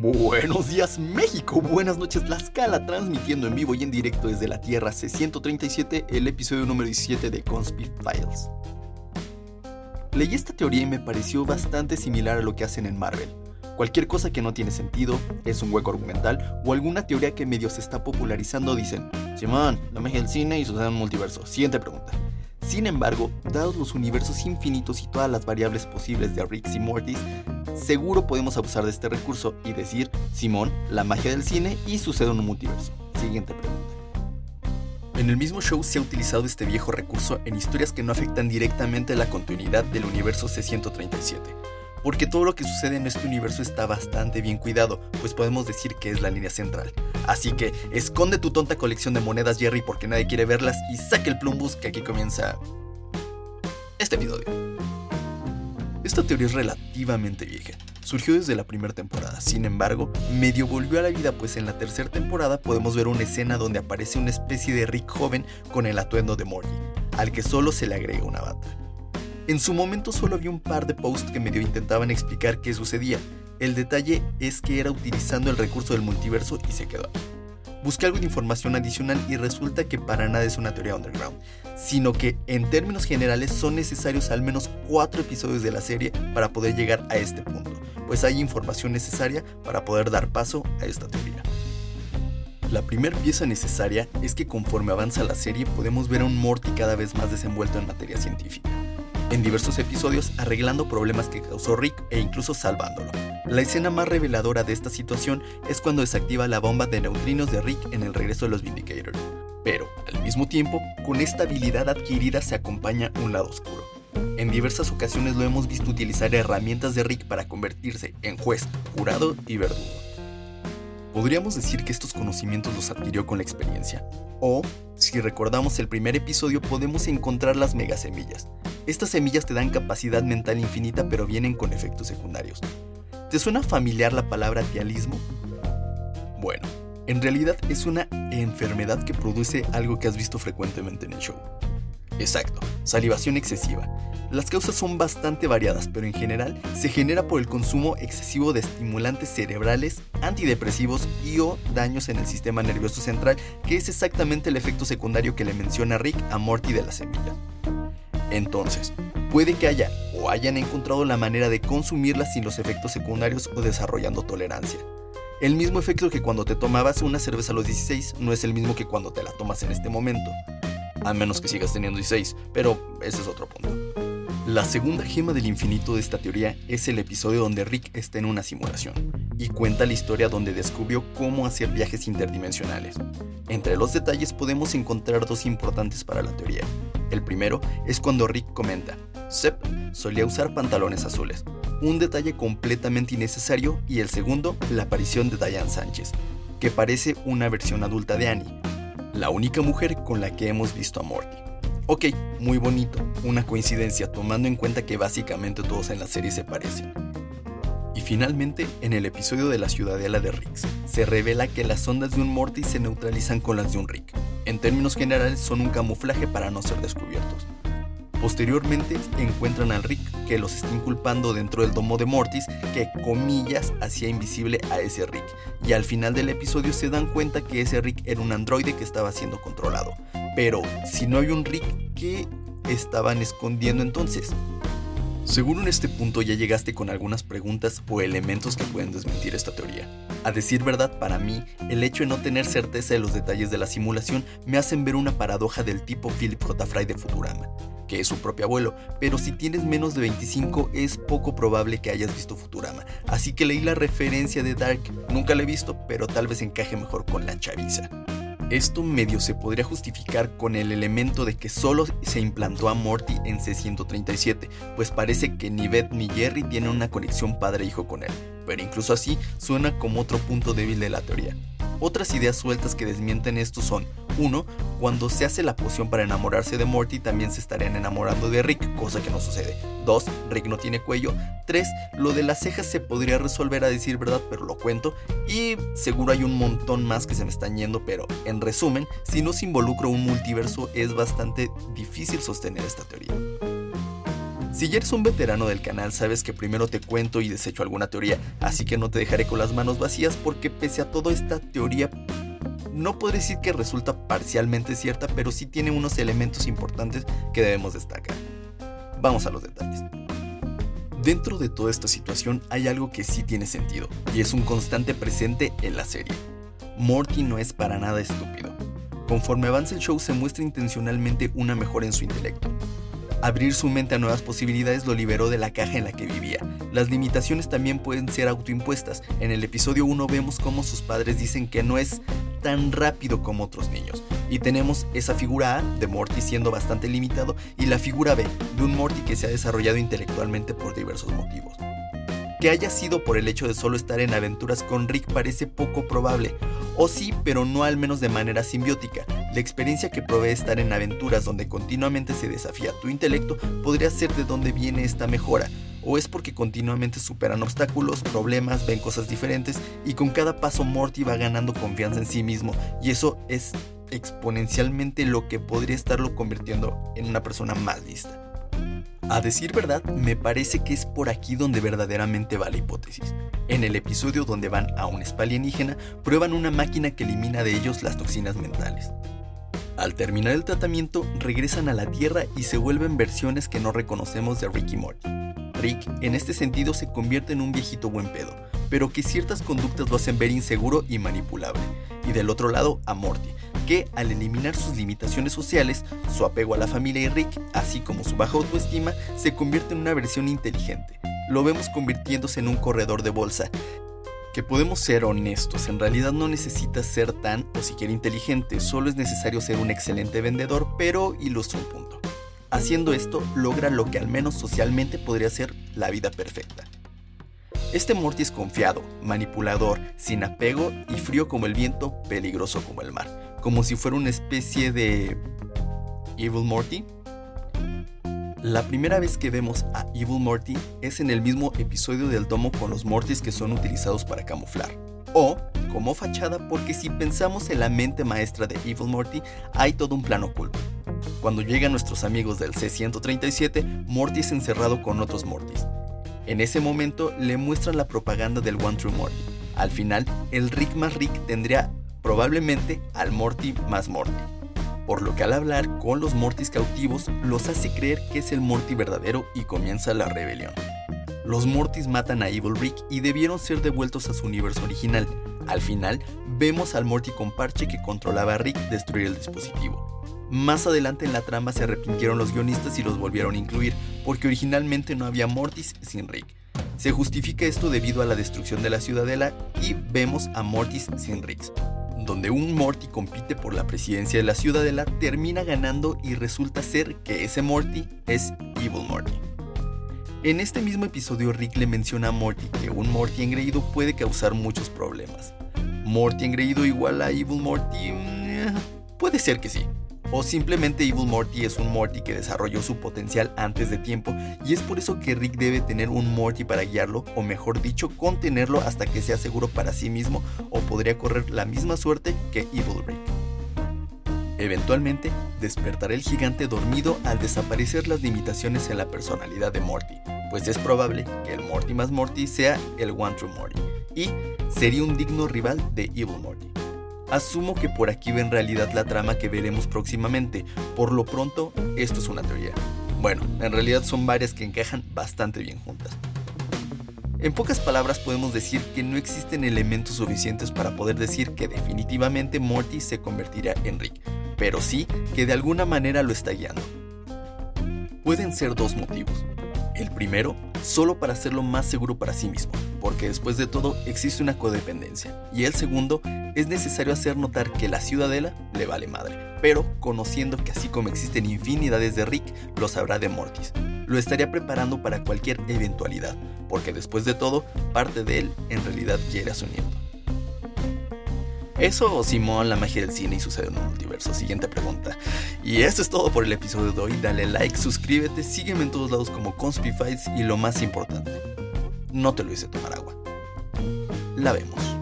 Buenos días México, buenas noches Tlaxcala, transmitiendo en vivo y en directo desde la Tierra C-137 el episodio número 17 de Conspy Files. Leí esta teoría y me pareció bastante similar a lo que hacen en Marvel. Cualquier cosa que no tiene sentido, es un hueco argumental o alguna teoría que medio se está popularizando dicen, Simón, la magia del cine y sucede en multiverso. Siguiente pregunta. Sin embargo, dados los universos infinitos y todas las variables posibles de Rick y Mortis, seguro podemos abusar de este recurso y decir, Simón, la magia del cine y sucede en un multiverso. Siguiente pregunta. En el mismo show se ha utilizado este viejo recurso en historias que no afectan directamente la continuidad del universo C-137, porque todo lo que sucede en este universo está bastante bien cuidado, pues podemos decir que es la línea central. Así que esconde tu tonta colección de monedas Jerry porque nadie quiere verlas y saque el plumbus que aquí comienza este episodio. Esta teoría es relativamente vieja. Surgió desde la primera temporada, sin embargo, medio volvió a la vida pues en la tercera temporada podemos ver una escena donde aparece una especie de Rick joven con el atuendo de Morty, al que solo se le agrega una bata. En su momento solo había un par de posts que medio intentaban explicar qué sucedía. El detalle es que era utilizando el recurso del multiverso y se quedó ahí busqué algo de información adicional y resulta que para nada es una teoría underground, sino que en términos generales son necesarios al menos cuatro episodios de la serie para poder llegar a este punto, pues hay información necesaria para poder dar paso a esta teoría. La primera pieza necesaria es que conforme avanza la serie podemos ver a un Morty cada vez más desenvuelto en materia científica, en diversos episodios arreglando problemas que causó Rick e incluso salvándolo. La escena más reveladora de esta situación es cuando desactiva la bomba de neutrinos de Rick en el regreso de los Vindicators. Pero, al mismo tiempo, con esta habilidad adquirida se acompaña un lado oscuro. En diversas ocasiones lo hemos visto utilizar herramientas de Rick para convertirse en juez, jurado y verdugo. Podríamos decir que estos conocimientos los adquirió con la experiencia. O, si recordamos el primer episodio, podemos encontrar las megasemillas. Estas semillas te dan capacidad mental infinita pero vienen con efectos secundarios. ¿Te suena familiar la palabra tialismo? Bueno, en realidad es una enfermedad que produce algo que has visto frecuentemente en el show. Exacto, salivación excesiva. Las causas son bastante variadas, pero en general se genera por el consumo excesivo de estimulantes cerebrales, antidepresivos y o daños en el sistema nervioso central, que es exactamente el efecto secundario que le menciona Rick a Morty de la semilla. Entonces, puede que haya o hayan encontrado la manera de consumirla sin los efectos secundarios o desarrollando tolerancia. El mismo efecto que cuando te tomabas una cerveza a los 16 no es el mismo que cuando te la tomas en este momento. A menos que sigas teniendo 16, pero ese es otro punto. La segunda gema del infinito de esta teoría es el episodio donde Rick está en una simulación y cuenta la historia donde descubrió cómo hacer viajes interdimensionales. Entre los detalles podemos encontrar dos importantes para la teoría. El primero es cuando Rick comenta, Sepp solía usar pantalones azules, un detalle completamente innecesario, y el segundo, la aparición de Diane Sánchez, que parece una versión adulta de Annie, la única mujer con la que hemos visto a Morty. Ok, muy bonito, una coincidencia tomando en cuenta que básicamente todos en la serie se parecen. Y finalmente, en el episodio de la ciudadela de Rick, se revela que las ondas de un Morty se neutralizan con las de un Rick. En términos generales son un camuflaje para no ser descubiertos. Posteriormente encuentran al Rick que los está inculpando dentro del domo de Mortis que comillas hacía invisible a ese Rick y al final del episodio se dan cuenta que ese Rick era un androide que estaba siendo controlado. Pero si no hay un Rick, ¿qué estaban escondiendo entonces? Seguro en este punto ya llegaste con algunas preguntas o elementos que pueden desmentir esta teoría. A decir verdad, para mí, el hecho de no tener certeza de los detalles de la simulación me hacen ver una paradoja del tipo Philip J. Fry de Futurama, que es su propio abuelo, pero si tienes menos de 25 es poco probable que hayas visto Futurama, así que leí la referencia de Dark, nunca la he visto, pero tal vez encaje mejor con la chaviza. Esto medio se podría justificar con el elemento de que solo se implantó a Morty en C-137, pues parece que ni Beth ni Jerry tienen una conexión padre-hijo con él, pero incluso así suena como otro punto débil de la teoría. Otras ideas sueltas que desmienten esto son 1. Cuando se hace la poción para enamorarse de Morty también se estarían enamorando de Rick, cosa que no sucede. 2. Rick no tiene cuello. 3. Lo de las cejas se podría resolver a decir verdad, pero lo cuento. Y seguro hay un montón más que se me están yendo, pero en resumen, si no se involucra un multiverso es bastante difícil sostener esta teoría. Si ya eres un veterano del canal, sabes que primero te cuento y desecho alguna teoría, así que no te dejaré con las manos vacías porque pese a todo esta teoría no podré decir que resulta parcialmente cierta, pero sí tiene unos elementos importantes que debemos destacar. Vamos a los detalles. Dentro de toda esta situación hay algo que sí tiene sentido, y es un constante presente en la serie. Morty no es para nada estúpido. Conforme avanza el show se muestra intencionalmente una mejora en su intelecto. Abrir su mente a nuevas posibilidades lo liberó de la caja en la que vivía. Las limitaciones también pueden ser autoimpuestas. En el episodio 1 vemos cómo sus padres dicen que no es tan rápido como otros niños. Y tenemos esa figura A de Morty siendo bastante limitado y la figura B de un Morty que se ha desarrollado intelectualmente por diversos motivos. Que haya sido por el hecho de solo estar en aventuras con Rick parece poco probable, o sí, pero no al menos de manera simbiótica. La experiencia que provee estar en aventuras donde continuamente se desafía tu intelecto podría ser de dónde viene esta mejora, o es porque continuamente superan obstáculos, problemas, ven cosas diferentes y con cada paso Morty va ganando confianza en sí mismo y eso es exponencialmente lo que podría estarlo convirtiendo en una persona más lista. A decir verdad, me parece que es por aquí donde verdaderamente va la hipótesis. En el episodio donde van a un spa alienígena, prueban una máquina que elimina de ellos las toxinas mentales. Al terminar el tratamiento, regresan a la Tierra y se vuelven versiones que no reconocemos de Ricky Morty. Rick, en este sentido, se convierte en un viejito buen pedo, pero que ciertas conductas lo hacen ver inseguro y manipulable. Y del otro lado, a Morty, que al eliminar sus limitaciones sociales, su apego a la familia y Rick, así como su baja autoestima, se convierte en una versión inteligente. Lo vemos convirtiéndose en un corredor de bolsa. Que podemos ser honestos, en realidad no necesitas ser tan o siquiera inteligente, solo es necesario ser un excelente vendedor, pero ilustra un punto. Haciendo esto, logra lo que al menos socialmente podría ser la vida perfecta. Este Morty es confiado, manipulador, sin apego y frío como el viento, peligroso como el mar, como si fuera una especie de... Evil Morty. La primera vez que vemos a Evil Morty es en el mismo episodio del domo con los Mortys que son utilizados para camuflar. O como fachada porque si pensamos en la mente maestra de Evil Morty, hay todo un plano oculto. Cuando llegan nuestros amigos del C-137, Morty es encerrado con otros Mortys. En ese momento le muestran la propaganda del One True Morty. Al final, el Rick más Rick tendría probablemente al Morty más Morty. Por lo que al hablar con los Mortys cautivos los hace creer que es el Morty verdadero y comienza la rebelión. Los Mortys matan a Evil Rick y debieron ser devueltos a su universo original. Al final, vemos al Morty con parche que controlaba a Rick destruir el dispositivo. Más adelante en la trama se arrepintieron los guionistas y los volvieron a incluir, porque originalmente no había Mortis sin Rick. Se justifica esto debido a la destrucción de la ciudadela y vemos a Mortis sin Rick, donde un Morty compite por la presidencia de la ciudadela, termina ganando y resulta ser que ese Morty es Evil Morty. En este mismo episodio Rick le menciona a Morty que un Morty engreído puede causar muchos problemas. ¿Morty engreído igual a Evil Morty? Mm, puede ser que sí, o simplemente Evil Morty es un Morty que desarrolló su potencial antes de tiempo y es por eso que Rick debe tener un Morty para guiarlo, o mejor dicho, contenerlo hasta que sea seguro para sí mismo o podría correr la misma suerte que Evil Rick. Eventualmente, despertará el gigante dormido al desaparecer las limitaciones en la personalidad de Morty, pues es probable que el Morty más Morty sea el One True Morty, y sería un digno rival de Evil Morty. Asumo que por aquí va en realidad la trama que veremos próximamente. Por lo pronto, esto es una teoría. Bueno, en realidad son varias que encajan bastante bien juntas. En pocas palabras podemos decir que no existen elementos suficientes para poder decir que definitivamente Morty se convertirá en Rick, pero sí que de alguna manera lo está guiando. Pueden ser dos motivos. El primero, solo para hacerlo más seguro para sí mismo, porque después de todo existe una codependencia. Y el segundo, es necesario hacer notar que la ciudadela le vale madre, pero conociendo que así como existen infinidades de Rick, lo sabrá de Mortis. Lo estaría preparando para cualquier eventualidad, porque después de todo, parte de él en realidad quiere a su nieto. Eso o Simón, la magia del cine y sucede en un multiverso. Siguiente pregunta. Y esto es todo por el episodio de hoy. Dale like, suscríbete, sígueme en todos lados como Conspifights y lo más importante, no te lo hice tomar agua. La vemos.